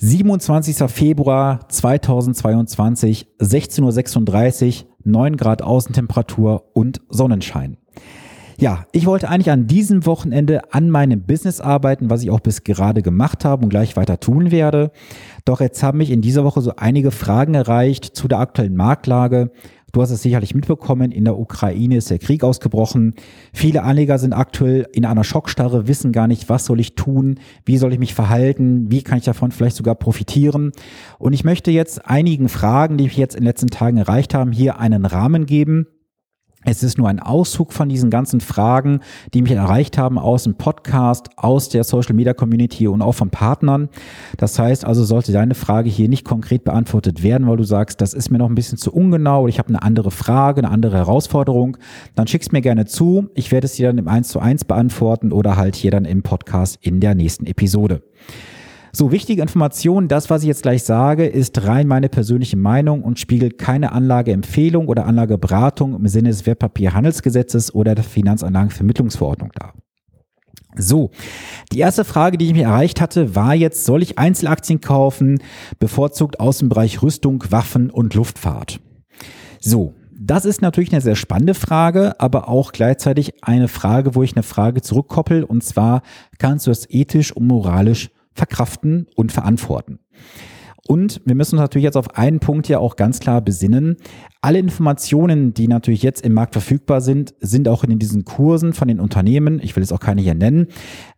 27. Februar 2022, 16.36 Uhr, 9 Grad Außentemperatur und Sonnenschein. Ja, ich wollte eigentlich an diesem Wochenende an meinem Business arbeiten, was ich auch bis gerade gemacht habe und gleich weiter tun werde. Doch jetzt haben mich in dieser Woche so einige Fragen erreicht zu der aktuellen Marktlage, Du hast es sicherlich mitbekommen, in der Ukraine ist der Krieg ausgebrochen. Viele Anleger sind aktuell in einer Schockstarre, wissen gar nicht, was soll ich tun, wie soll ich mich verhalten, wie kann ich davon vielleicht sogar profitieren. Und ich möchte jetzt einigen Fragen, die mich jetzt in den letzten Tagen erreicht haben, hier einen Rahmen geben es ist nur ein Auszug von diesen ganzen Fragen, die mich erreicht haben aus dem Podcast, aus der Social Media Community und auch von Partnern. Das heißt also, sollte deine Frage hier nicht konkret beantwortet werden, weil du sagst, das ist mir noch ein bisschen zu ungenau oder ich habe eine andere Frage, eine andere Herausforderung, dann schick's mir gerne zu. Ich werde es dir dann im 1 zu 1 beantworten oder halt hier dann im Podcast in der nächsten Episode. So, wichtige Information, das, was ich jetzt gleich sage, ist rein meine persönliche Meinung und spiegelt keine Anlageempfehlung oder Anlageberatung im Sinne des Wertpapierhandelsgesetzes oder der Finanzanlagenvermittlungsverordnung dar. So, die erste Frage, die ich mir erreicht hatte, war jetzt, soll ich Einzelaktien kaufen, bevorzugt aus dem Bereich Rüstung, Waffen und Luftfahrt? So, das ist natürlich eine sehr spannende Frage, aber auch gleichzeitig eine Frage, wo ich eine Frage zurückkoppel, und zwar, kannst du es ethisch und moralisch verkraften und verantworten. Und wir müssen uns natürlich jetzt auf einen Punkt ja auch ganz klar besinnen. Alle Informationen, die natürlich jetzt im Markt verfügbar sind, sind auch in diesen Kursen von den Unternehmen, ich will es auch keine hier nennen,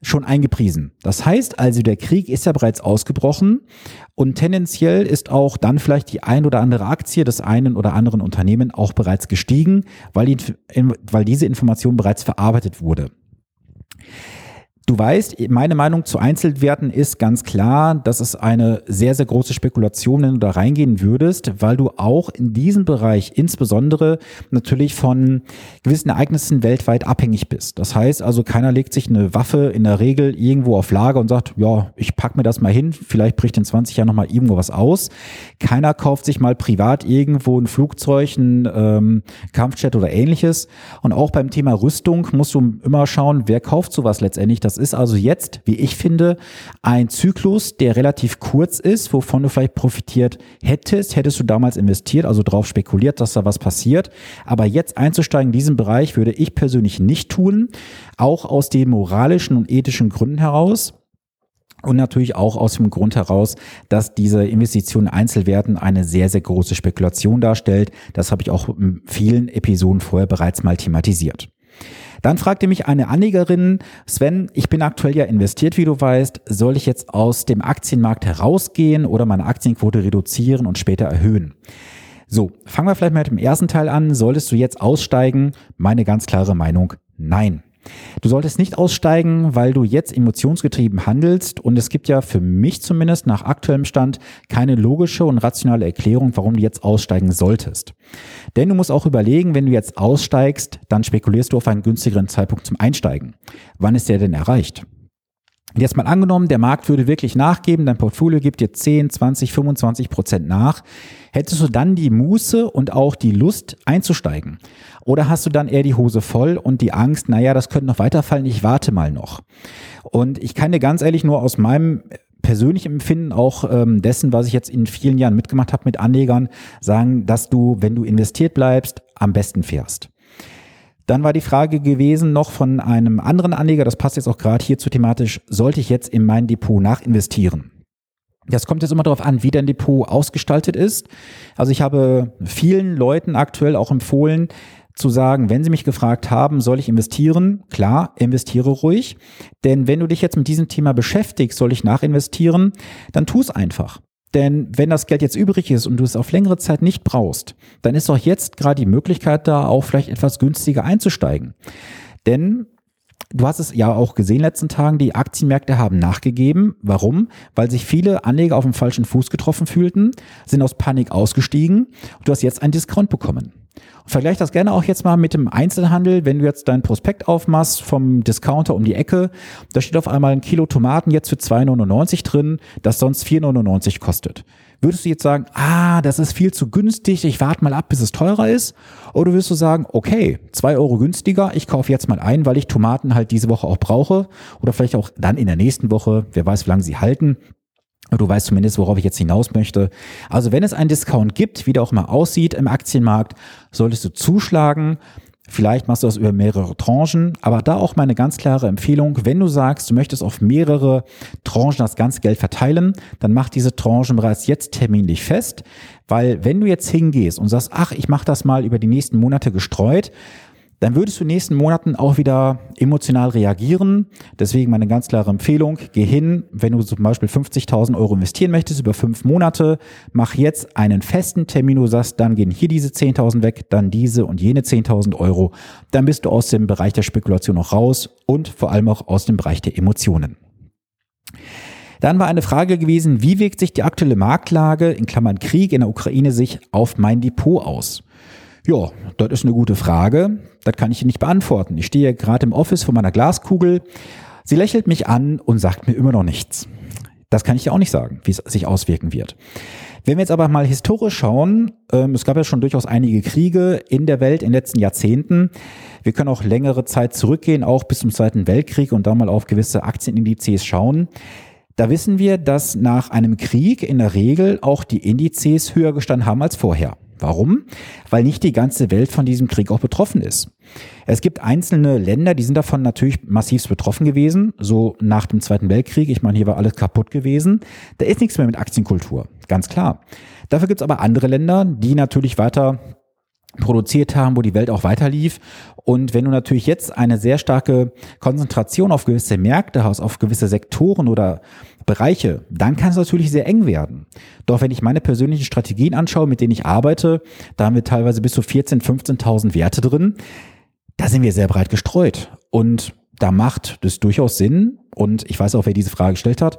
schon eingepriesen. Das heißt also, der Krieg ist ja bereits ausgebrochen und tendenziell ist auch dann vielleicht die ein oder andere Aktie des einen oder anderen Unternehmen auch bereits gestiegen, weil, die, weil diese Information bereits verarbeitet wurde. Du weißt, meine Meinung zu Einzelwerten ist ganz klar, dass es eine sehr, sehr große Spekulation, wenn du da reingehen würdest, weil du auch in diesem Bereich insbesondere natürlich von gewissen Ereignissen weltweit abhängig bist. Das heißt also, keiner legt sich eine Waffe in der Regel irgendwo auf Lager und sagt, ja, ich pack mir das mal hin, vielleicht bricht in 20 Jahren nochmal irgendwo was aus. Keiner kauft sich mal privat irgendwo ein Flugzeug, ein ähm, Kampfjet oder ähnliches. Und auch beim Thema Rüstung musst du immer schauen, wer kauft sowas letztendlich. Das ist also jetzt, wie ich finde, ein Zyklus, der relativ kurz ist, wovon du vielleicht profitiert hättest, hättest du damals investiert, also darauf spekuliert, dass da was passiert. Aber jetzt einzusteigen in diesen Bereich würde ich persönlich nicht tun, auch aus den moralischen und ethischen Gründen heraus. Und natürlich auch aus dem Grund heraus, dass diese Investition in Einzelwerten eine sehr, sehr große Spekulation darstellt. Das habe ich auch in vielen Episoden vorher bereits mal thematisiert. Dann fragte mich eine Anlegerin, Sven, ich bin aktuell ja investiert, wie du weißt, soll ich jetzt aus dem Aktienmarkt herausgehen oder meine Aktienquote reduzieren und später erhöhen? So, fangen wir vielleicht mal mit dem ersten Teil an. Solltest du jetzt aussteigen? Meine ganz klare Meinung, nein. Du solltest nicht aussteigen, weil du jetzt emotionsgetrieben handelst und es gibt ja für mich zumindest nach aktuellem Stand keine logische und rationale Erklärung, warum du jetzt aussteigen solltest. Denn du musst auch überlegen, wenn du jetzt aussteigst, dann spekulierst du auf einen günstigeren Zeitpunkt zum Einsteigen. Wann ist der denn erreicht? Jetzt mal angenommen, der Markt würde wirklich nachgeben, dein Portfolio gibt dir 10, 20, 25 Prozent nach. Hättest du dann die Muße und auch die Lust einzusteigen? Oder hast du dann eher die Hose voll und die Angst, naja, das könnte noch weiterfallen, ich warte mal noch? Und ich kann dir ganz ehrlich nur aus meinem persönlichen Empfinden auch ähm, dessen, was ich jetzt in vielen Jahren mitgemacht habe mit Anlegern, sagen, dass du, wenn du investiert bleibst, am besten fährst. Dann war die Frage gewesen noch von einem anderen Anleger, das passt jetzt auch gerade hierzu thematisch, sollte ich jetzt in mein Depot nachinvestieren? Das kommt jetzt immer darauf an, wie dein Depot ausgestaltet ist. Also ich habe vielen Leuten aktuell auch empfohlen, zu sagen, wenn sie mich gefragt haben, soll ich investieren? Klar, investiere ruhig. Denn wenn du dich jetzt mit diesem Thema beschäftigst, soll ich nachinvestieren, dann tu es einfach. Denn wenn das Geld jetzt übrig ist und du es auf längere Zeit nicht brauchst, dann ist doch jetzt gerade die Möglichkeit da, auch vielleicht etwas günstiger einzusteigen. Denn Du hast es ja auch gesehen in den letzten Tagen, die Aktienmärkte haben nachgegeben. Warum? Weil sich viele Anleger auf dem falschen Fuß getroffen fühlten, sind aus Panik ausgestiegen und du hast jetzt einen Discount bekommen. Vergleich das gerne auch jetzt mal mit dem Einzelhandel. Wenn du jetzt dein Prospekt aufmachst vom Discounter um die Ecke, da steht auf einmal ein Kilo Tomaten jetzt für 2,99 drin, das sonst 4,99 kostet. Würdest du jetzt sagen, ah, das ist viel zu günstig, ich warte mal ab, bis es teurer ist? Oder würdest du sagen, okay, zwei Euro günstiger, ich kaufe jetzt mal ein, weil ich Tomaten halt diese Woche auch brauche oder vielleicht auch dann in der nächsten Woche, wer weiß, wie lange sie halten. Du weißt zumindest, worauf ich jetzt hinaus möchte. Also wenn es einen Discount gibt, wie der auch mal aussieht im Aktienmarkt, solltest du zuschlagen. Vielleicht machst du das über mehrere Tranchen, aber da auch meine ganz klare Empfehlung, wenn du sagst, du möchtest auf mehrere Tranchen das ganze Geld verteilen, dann mach diese Tranchen bereits jetzt terminlich fest, weil wenn du jetzt hingehst und sagst, ach, ich mache das mal über die nächsten Monate gestreut, dann würdest du in den nächsten Monaten auch wieder emotional reagieren. Deswegen meine ganz klare Empfehlung, geh hin, wenn du zum Beispiel 50.000 Euro investieren möchtest über fünf Monate, mach jetzt einen festen Termin, du sagst, dann gehen hier diese 10.000 weg, dann diese und jene 10.000 Euro. Dann bist du aus dem Bereich der Spekulation auch raus und vor allem auch aus dem Bereich der Emotionen. Dann war eine Frage gewesen, wie wirkt sich die aktuelle Marktlage in Klammern Krieg in der Ukraine sich auf mein Depot aus? Ja, das ist eine gute Frage. Das kann ich nicht beantworten. Ich stehe gerade im Office vor meiner Glaskugel. Sie lächelt mich an und sagt mir immer noch nichts. Das kann ich ja auch nicht sagen, wie es sich auswirken wird. Wenn wir jetzt aber mal historisch schauen, ähm, es gab ja schon durchaus einige Kriege in der Welt in den letzten Jahrzehnten. Wir können auch längere Zeit zurückgehen, auch bis zum Zweiten Weltkrieg und da mal auf gewisse Aktienindizes schauen. Da wissen wir, dass nach einem Krieg in der Regel auch die Indizes höher gestanden haben als vorher. Warum? Weil nicht die ganze Welt von diesem Krieg auch betroffen ist. Es gibt einzelne Länder, die sind davon natürlich massiv betroffen gewesen, so nach dem Zweiten Weltkrieg. Ich meine, hier war alles kaputt gewesen. Da ist nichts mehr mit Aktienkultur, ganz klar. Dafür gibt es aber andere Länder, die natürlich weiter produziert haben, wo die Welt auch weiter lief. Und wenn du natürlich jetzt eine sehr starke Konzentration auf gewisse Märkte hast, auf gewisse Sektoren oder Bereiche, dann kann es natürlich sehr eng werden. Doch wenn ich meine persönlichen Strategien anschaue, mit denen ich arbeite, da haben wir teilweise bis zu 14.000, 15.000 Werte drin. Da sind wir sehr breit gestreut. Und da macht das durchaus Sinn. Und ich weiß auch, wer diese Frage gestellt hat.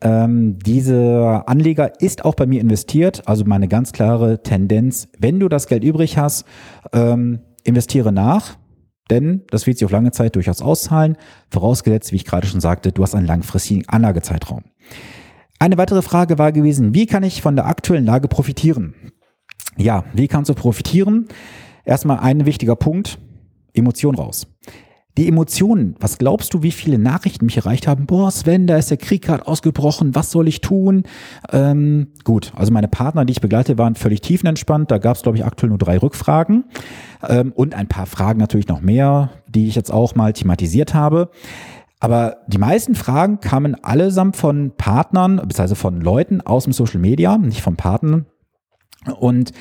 Ähm, dieser Anleger ist auch bei mir investiert. Also meine ganz klare Tendenz, wenn du das Geld übrig hast, ähm, investiere nach. Denn das wird sich auf lange Zeit durchaus auszahlen. Vorausgesetzt, wie ich gerade schon sagte, du hast einen langfristigen Anlagezeitraum. Eine weitere Frage war gewesen, wie kann ich von der aktuellen Lage profitieren? Ja, wie kannst du profitieren? Erstmal ein wichtiger Punkt, Emotion raus. Die Emotionen, was glaubst du, wie viele Nachrichten mich erreicht haben? Boah, Sven, da ist der Krieg gerade ausgebrochen, was soll ich tun? Ähm, gut, also meine Partner, die ich begleite, waren völlig tiefenentspannt. Da gab es, glaube ich, aktuell nur drei Rückfragen ähm, und ein paar Fragen natürlich noch mehr, die ich jetzt auch mal thematisiert habe. Aber die meisten Fragen kamen allesamt von Partnern, beziehungsweise von Leuten aus dem Social Media, nicht von Partnern. Und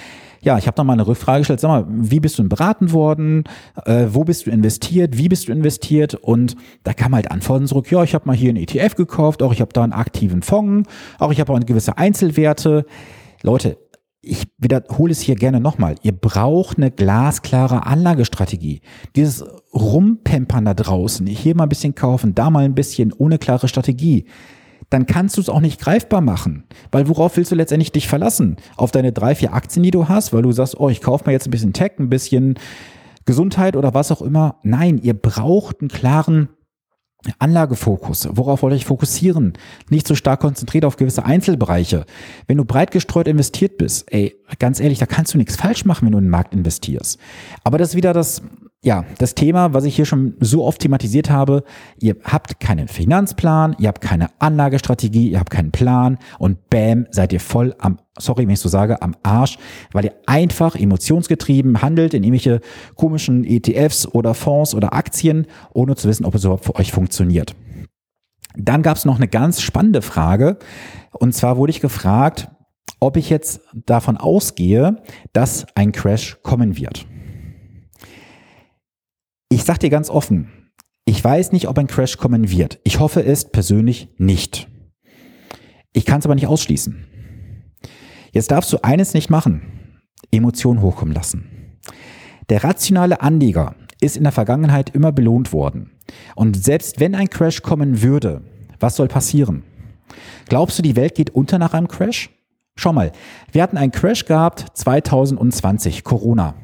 ja, ich habe noch mal eine Rückfrage gestellt. Sag mal, wie bist du beraten worden? Äh, wo bist du investiert? Wie bist du investiert? Und da kam halt Antworten zurück. Ja, ich habe mal hier einen ETF gekauft. Auch ich habe da einen aktiven Fonds. Auch ich habe auch eine gewisse Einzelwerte. Leute, ich wiederhole es hier gerne nochmal. Ihr braucht eine glasklare Anlagestrategie. Dieses Rumpempern da draußen, hier mal ein bisschen kaufen, da mal ein bisschen, ohne klare Strategie dann kannst du es auch nicht greifbar machen. Weil worauf willst du letztendlich dich verlassen? Auf deine drei, vier Aktien, die du hast, weil du sagst, oh, ich kaufe mir jetzt ein bisschen Tech, ein bisschen Gesundheit oder was auch immer. Nein, ihr braucht einen klaren Anlagefokus. Worauf wollt ihr euch fokussieren? Nicht so stark konzentriert auf gewisse Einzelbereiche. Wenn du breit gestreut investiert bist, ey, ganz ehrlich, da kannst du nichts falsch machen, wenn du in den Markt investierst. Aber das ist wieder das, ja, das Thema, was ich hier schon so oft thematisiert habe, ihr habt keinen Finanzplan, ihr habt keine Anlagestrategie, ihr habt keinen Plan und bam, seid ihr voll am, sorry, wenn ich so sage, am Arsch, weil ihr einfach emotionsgetrieben handelt in irgendwelche komischen ETFs oder Fonds oder Aktien, ohne zu wissen, ob es überhaupt für euch funktioniert. Dann gab es noch eine ganz spannende Frage und zwar wurde ich gefragt, ob ich jetzt davon ausgehe, dass ein Crash kommen wird. Ich sag dir ganz offen, ich weiß nicht, ob ein Crash kommen wird. Ich hoffe es persönlich nicht. Ich kann es aber nicht ausschließen. Jetzt darfst du eines nicht machen. Emotionen hochkommen lassen. Der rationale Anleger ist in der Vergangenheit immer belohnt worden. Und selbst wenn ein Crash kommen würde, was soll passieren? Glaubst du, die Welt geht unter nach einem Crash? Schau mal, wir hatten einen Crash gehabt 2020, Corona.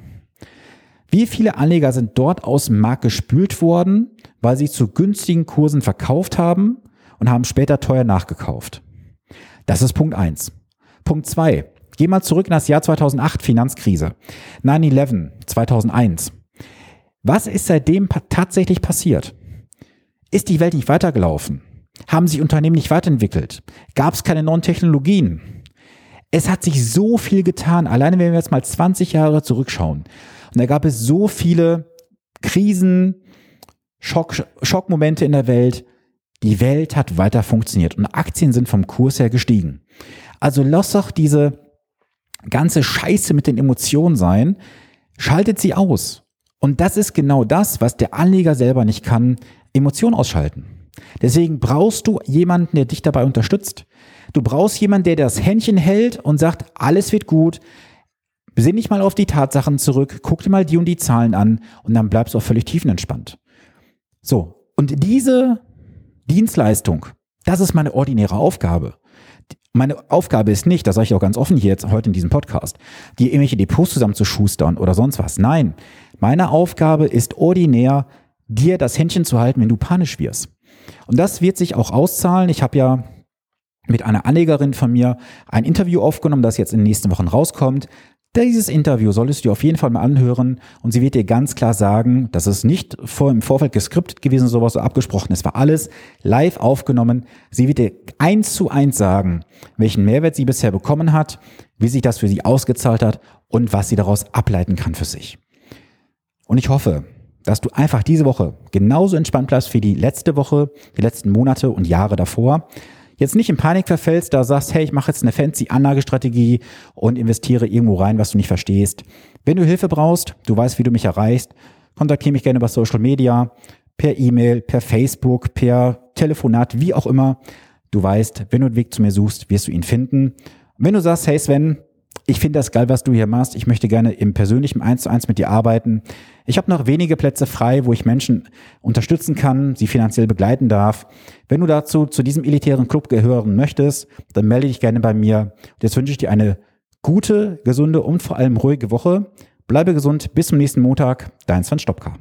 Wie viele Anleger sind dort aus dem Markt gespült worden, weil sie zu günstigen Kursen verkauft haben und haben später teuer nachgekauft? Das ist Punkt eins. Punkt zwei: Geh mal zurück in das Jahr 2008, Finanzkrise. 9-11, 2001. Was ist seitdem tatsächlich passiert? Ist die Welt nicht weitergelaufen? haben sich Unternehmen nicht weiterentwickelt, gab es keine neuen Technologien. Es hat sich so viel getan, alleine wenn wir jetzt mal 20 Jahre zurückschauen. Und da gab es so viele Krisen, Schock, Schockmomente in der Welt. Die Welt hat weiter funktioniert und Aktien sind vom Kurs her gestiegen. Also lass doch diese ganze Scheiße mit den Emotionen sein, schaltet sie aus. Und das ist genau das, was der Anleger selber nicht kann, Emotionen ausschalten. Deswegen brauchst du jemanden, der dich dabei unterstützt. Du brauchst jemanden, der das Händchen hält und sagt, alles wird gut. Besinn dich mal auf die Tatsachen zurück, guck dir mal die und die Zahlen an und dann bleibst du auch völlig tiefenentspannt. So. Und diese Dienstleistung, das ist meine ordinäre Aufgabe. Meine Aufgabe ist nicht, das sage ich auch ganz offen hier jetzt heute in diesem Podcast, dir irgendwelche Depots zusammenzuschustern oder sonst was. Nein, meine Aufgabe ist ordinär, dir das Händchen zu halten, wenn du panisch wirst. Und das wird sich auch auszahlen. Ich habe ja mit einer Anlegerin von mir ein Interview aufgenommen, das jetzt in den nächsten Wochen rauskommt. Dieses Interview solltest du auf jeden Fall mal anhören und sie wird dir ganz klar sagen, dass es nicht vor, im Vorfeld geskriptet gewesen, sowas so abgesprochen. Es war alles live aufgenommen. Sie wird dir eins zu eins sagen, welchen Mehrwert sie bisher bekommen hat, wie sich das für sie ausgezahlt hat und was sie daraus ableiten kann für sich. Und ich hoffe, dass du einfach diese Woche genauso entspannt bleibst wie die letzte Woche, die letzten Monate und Jahre davor. Jetzt nicht in Panik verfällst, da sagst, hey, ich mache jetzt eine fancy Anlagestrategie und investiere irgendwo rein, was du nicht verstehst. Wenn du Hilfe brauchst, du weißt, wie du mich erreichst, kontaktiere mich gerne über Social Media, per E-Mail, per Facebook, per Telefonat, wie auch immer. Du weißt, wenn du einen Weg zu mir suchst, wirst du ihn finden. wenn du sagst, hey Sven, ich finde das geil, was du hier machst. Ich möchte gerne im persönlichen Eins zu eins mit dir arbeiten. Ich habe noch wenige Plätze frei, wo ich Menschen unterstützen kann, sie finanziell begleiten darf. Wenn du dazu zu diesem elitären Club gehören möchtest, dann melde dich gerne bei mir. Jetzt wünsche ich dir eine gute, gesunde und vor allem ruhige Woche. Bleibe gesund. Bis zum nächsten Montag. Dein Sven Stopka.